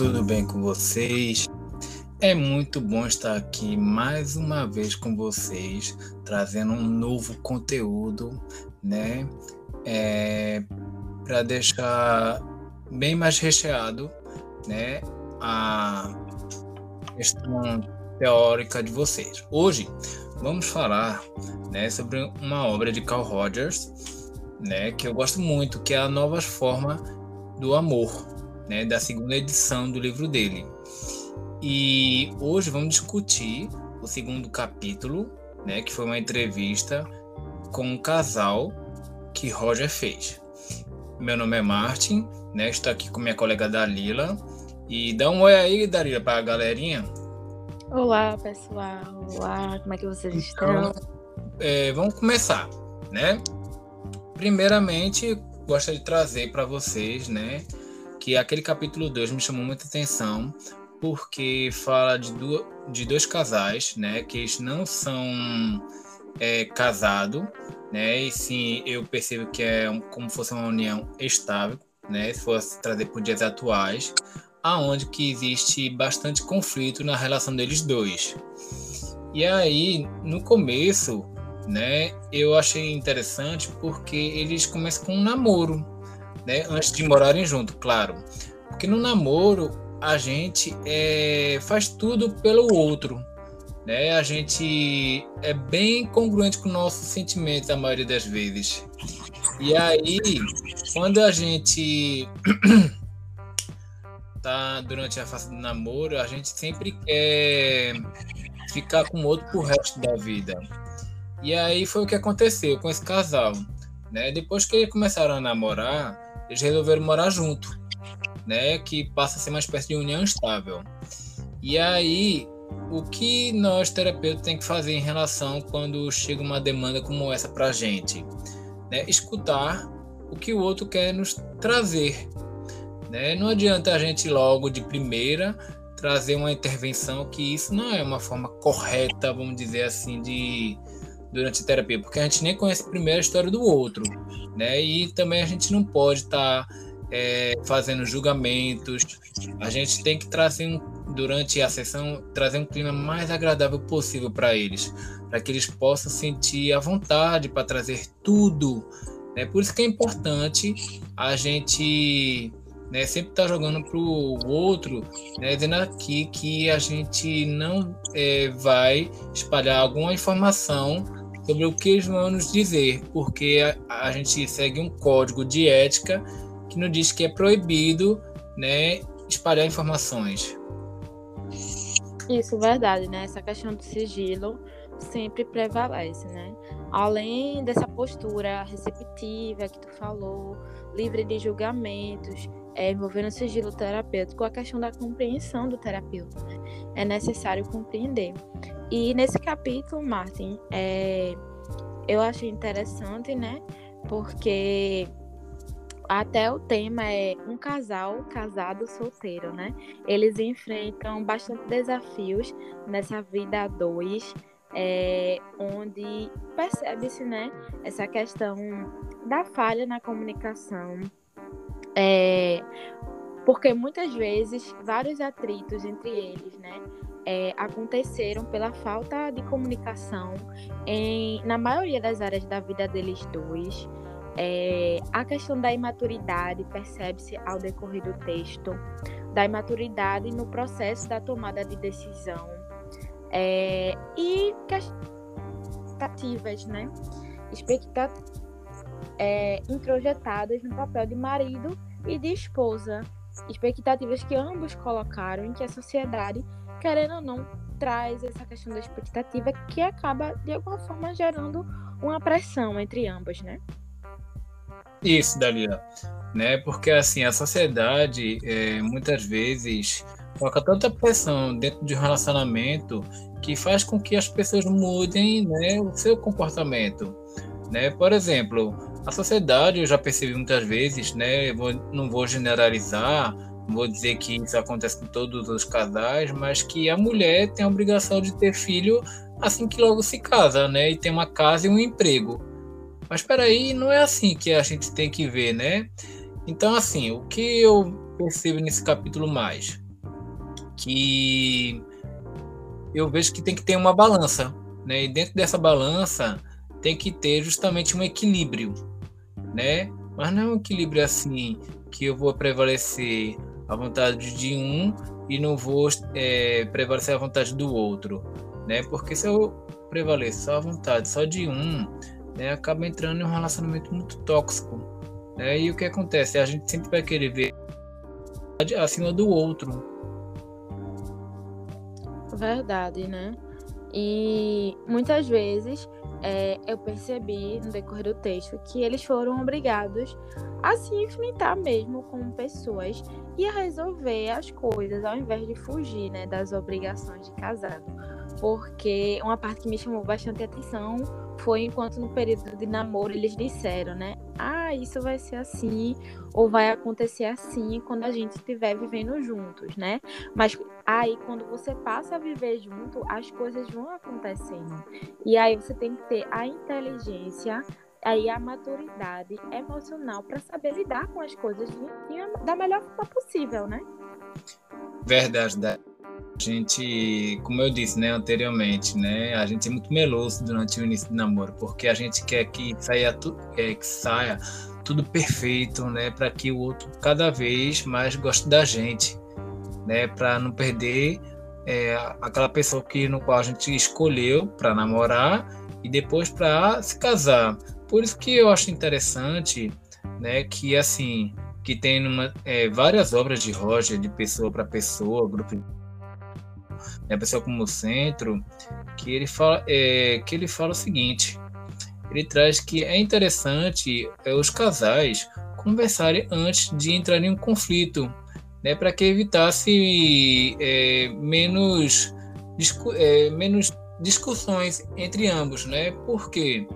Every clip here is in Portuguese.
tudo bem com vocês? É muito bom estar aqui mais uma vez com vocês, trazendo um novo conteúdo, né? É, Para deixar bem mais recheado, né? A questão teórica de vocês. Hoje vamos falar, né, sobre uma obra de Carl Rogers, né, que eu gosto muito, que é a Novas Formas do Amor, né, da segunda edição do livro dele. E hoje vamos discutir o segundo capítulo, né, que foi uma entrevista com um casal que Roger fez. Meu nome é Martin, né, estou aqui com minha colega Dalila. E dá um oi aí, Dalila, para a galerinha. Olá, pessoal. Olá, como é que vocês então, estão? É, vamos começar, né? Primeiramente, gostaria de trazer para vocês, né, que aquele capítulo 2 me chamou muita atenção, porque fala de, de dois casais, né, que eles não são é, casados, né, e sim eu percebo que é como fosse uma união estável, né, se fosse trazer por dias atuais, aonde que existe bastante conflito na relação deles dois. E aí, no começo, né, eu achei interessante porque eles começam com um namoro, né? Antes de morarem junto, claro. Porque no namoro a gente é, faz tudo pelo outro, né? A gente é bem congruente com nossos sentimentos a maioria das vezes. E aí, quando a gente tá durante a fase do namoro, a gente sempre quer ficar com o outro pro resto da vida. E aí foi o que aconteceu com esse casal, né? Depois que eles começaram a namorar, eles resolveram morar junto, né? Que passa a ser uma espécie de união estável. E aí, o que nós terapeutas tem que fazer em relação quando chega uma demanda como essa para a gente? Né? Escutar o que o outro quer nos trazer. Né? Não adianta a gente logo de primeira trazer uma intervenção que isso não é uma forma correta, vamos dizer assim, de durante a terapia, porque a gente nem conhece primeiro a história do outro, né? E também a gente não pode estar tá, é, fazendo julgamentos. A gente tem que trazer um, durante a sessão trazer um clima mais agradável possível para eles, para que eles possam sentir a vontade para trazer tudo. Né? Por isso que é importante a gente né, sempre tá jogando pro outro, né, dizendo aqui que a gente não é, vai espalhar alguma informação sobre o que eles vão nos dizer, porque a, a, gente segue um código de ética que nos diz que é proibido né, espalhar informações. Isso, verdade, né? Essa questão do sigilo sempre prevalece, né? Além dessa postura receptiva que tu falou, livre de julgamentos, é, envolvendo o sigilo terapêutico, a questão da compreensão do terapeuta, né? É necessário compreender. E nesse capítulo, Martin, é, eu achei interessante, né? Porque até o tema é um casal casado solteiro, né? Eles enfrentam bastante desafios nessa vida a dois, é, onde percebe-se, né, essa questão da falha na comunicação, é, porque muitas vezes vários atritos entre eles, né, é, aconteceram pela falta de comunicação em, na maioria das áreas da vida deles dois. É, a questão da imaturidade percebe-se ao decorrer do texto, da imaturidade no processo da tomada de decisão é, e expectativas, né? Expectativas é, introjetadas no papel de marido e de esposa, expectativas que ambos colocaram em que a sociedade querendo ou não, traz essa questão da expectativa que acaba, de alguma forma, gerando uma pressão entre ambas, né? Isso, Dalia. Né? Porque, assim, a sociedade, é, muitas vezes, coloca tanta pressão dentro de um relacionamento que faz com que as pessoas mudem né, o seu comportamento. Né? Por exemplo, a sociedade, eu já percebi muitas vezes, né, vou, não vou generalizar, não vou dizer que isso acontece com todos os casais, mas que a mulher tem a obrigação de ter filho assim que logo se casa, né? E tem uma casa e um emprego. Mas espera aí, não é assim que a gente tem que ver, né? Então, assim, o que eu percebo nesse capítulo mais, que eu vejo que tem que ter uma balança, né? E dentro dessa balança tem que ter justamente um equilíbrio, né? Mas não é um equilíbrio assim que eu vou prevalecer a vontade de um e não vou é, prevalecer a vontade do outro, né? Porque se eu prevaleço só a vontade só de um, né, acaba entrando em um relacionamento muito tóxico, né? E o que acontece? A gente sempre vai querer ver acima do outro. Verdade, né? E muitas vezes é, eu percebi no decorrer do texto que eles foram obrigados a se enfrentar mesmo com pessoas e a resolver as coisas ao invés de fugir né, das obrigações de casado. Porque uma parte que me chamou bastante atenção foi enquanto no período de namoro eles disseram, né? Ah, isso vai ser assim, ou vai acontecer assim quando a gente estiver vivendo juntos, né? Mas aí quando você passa a viver junto, as coisas vão acontecendo. E aí você tem que ter a inteligência aí a maturidade emocional para saber lidar com as coisas da melhor forma possível, né? Verdade, a gente, como eu disse, né, anteriormente, né, a gente é muito meloso durante o início do namoro, porque a gente quer que saia tudo, é, que saia tudo perfeito, né, para que o outro cada vez mais goste da gente, né, para não perder é, aquela pessoa que no qual a gente escolheu para namorar e depois para se casar. Por isso que eu acho interessante, né, que assim que tem numa, é, várias obras de Roger de pessoa para pessoa, grupo né, a pessoa como centro, que ele fala, é, que ele fala o seguinte: ele traz que é interessante é, os casais conversarem antes de entrar em um conflito, né, para que evitasse é, menos, discu é, menos discussões entre ambos, né? Porque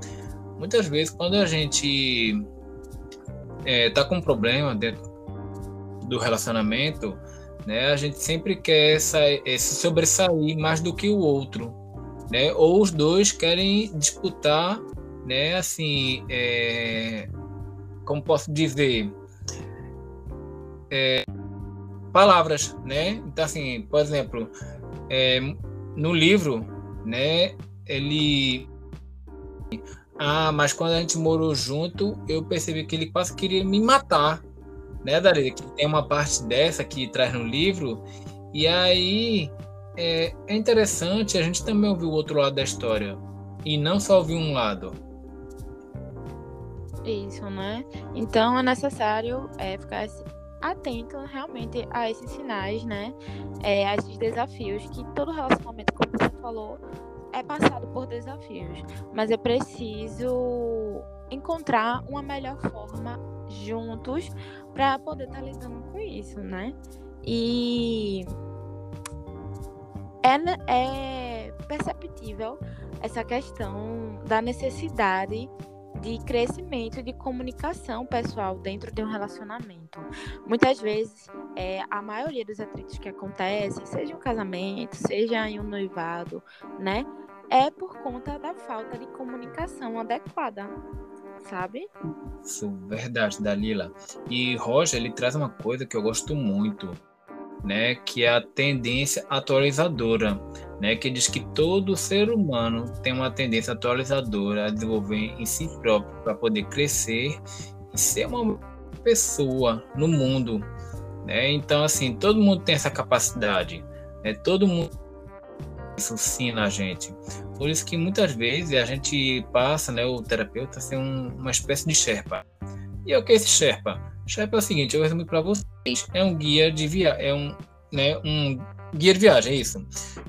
muitas vezes quando a gente está é, com um problema dentro do relacionamento, né? A gente sempre quer sair, é, se sobressair mais do que o outro, né? Ou os dois querem disputar, né? Assim, é, como posso dizer, é, palavras, né? Então, assim, por exemplo, é, no livro, né? Ele ah, mas quando a gente morou junto, eu percebi que ele quase queria me matar né, Dari? Que tem uma parte dessa que traz no livro, e aí é, é interessante a gente também ouvir o outro lado da história, e não só ouvir um lado. Isso, né? Então é necessário é, ficar atento realmente a esses sinais, né? É, a esses desafios que todo relacionamento, como você falou, é passado por desafios. Mas eu preciso encontrar uma melhor forma juntos para poder estar tá lidando com isso, né? E é, é perceptível essa questão da necessidade de crescimento de comunicação pessoal dentro de um relacionamento. Muitas vezes, é, a maioria dos atritos que acontecem, seja em um casamento, seja em um noivado, né, é por conta da falta de comunicação adequada sabe? Isso, verdade, Dalila. E Roger, ele traz uma coisa que eu gosto muito, né, que é a tendência atualizadora, né, que diz que todo ser humano tem uma tendência atualizadora a desenvolver em si próprio para poder crescer e ser uma pessoa no mundo, né? Então assim, todo mundo tem essa capacidade, né? Todo mundo isso sim na gente. Por isso que muitas vezes a gente passa, né, o terapeuta ser um, uma espécie de Sherpa. E o que é esse Sherpa? Sherpa é o seguinte, eu resumo para vocês, é um guia de viagem, é um, né, um guia de viagem, é isso,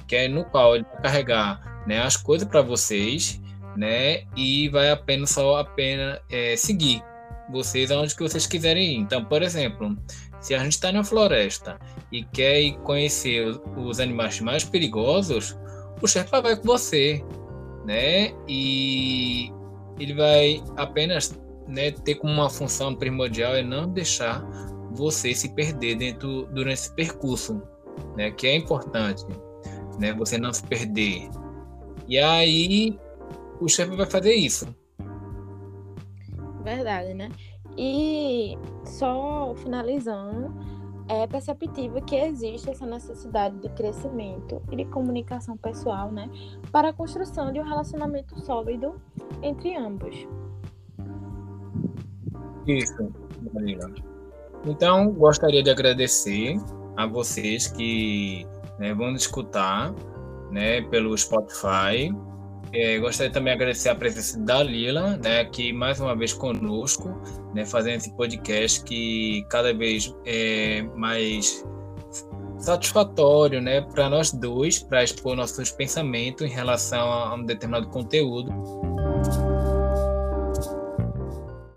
que é no qual ele vai carregar, né, as coisas para vocês, né, e vai apenas só apenas é, seguir vocês aonde que vocês quiserem ir. Então, por exemplo, se a gente está na floresta e quer conhecer os animais mais perigosos, o Sherpa vai com você, né? E ele vai apenas né, ter como uma função primordial é não deixar você se perder dentro durante esse percurso, né? Que é importante, né? Você não se perder. E aí o chefe vai fazer isso. Verdade, né? E só finalizando, é perceptível que existe essa necessidade de crescimento e de comunicação pessoal, né, para a construção de um relacionamento sólido entre ambos. Isso, Marina. Então, gostaria de agradecer a vocês que né, vão escutar né, pelo Spotify. É, gostaria também de agradecer a presença da Lila, né, aqui mais uma vez conosco, né, fazendo esse podcast que cada vez é mais satisfatório né, para nós dois, para expor nossos pensamentos em relação a um determinado conteúdo.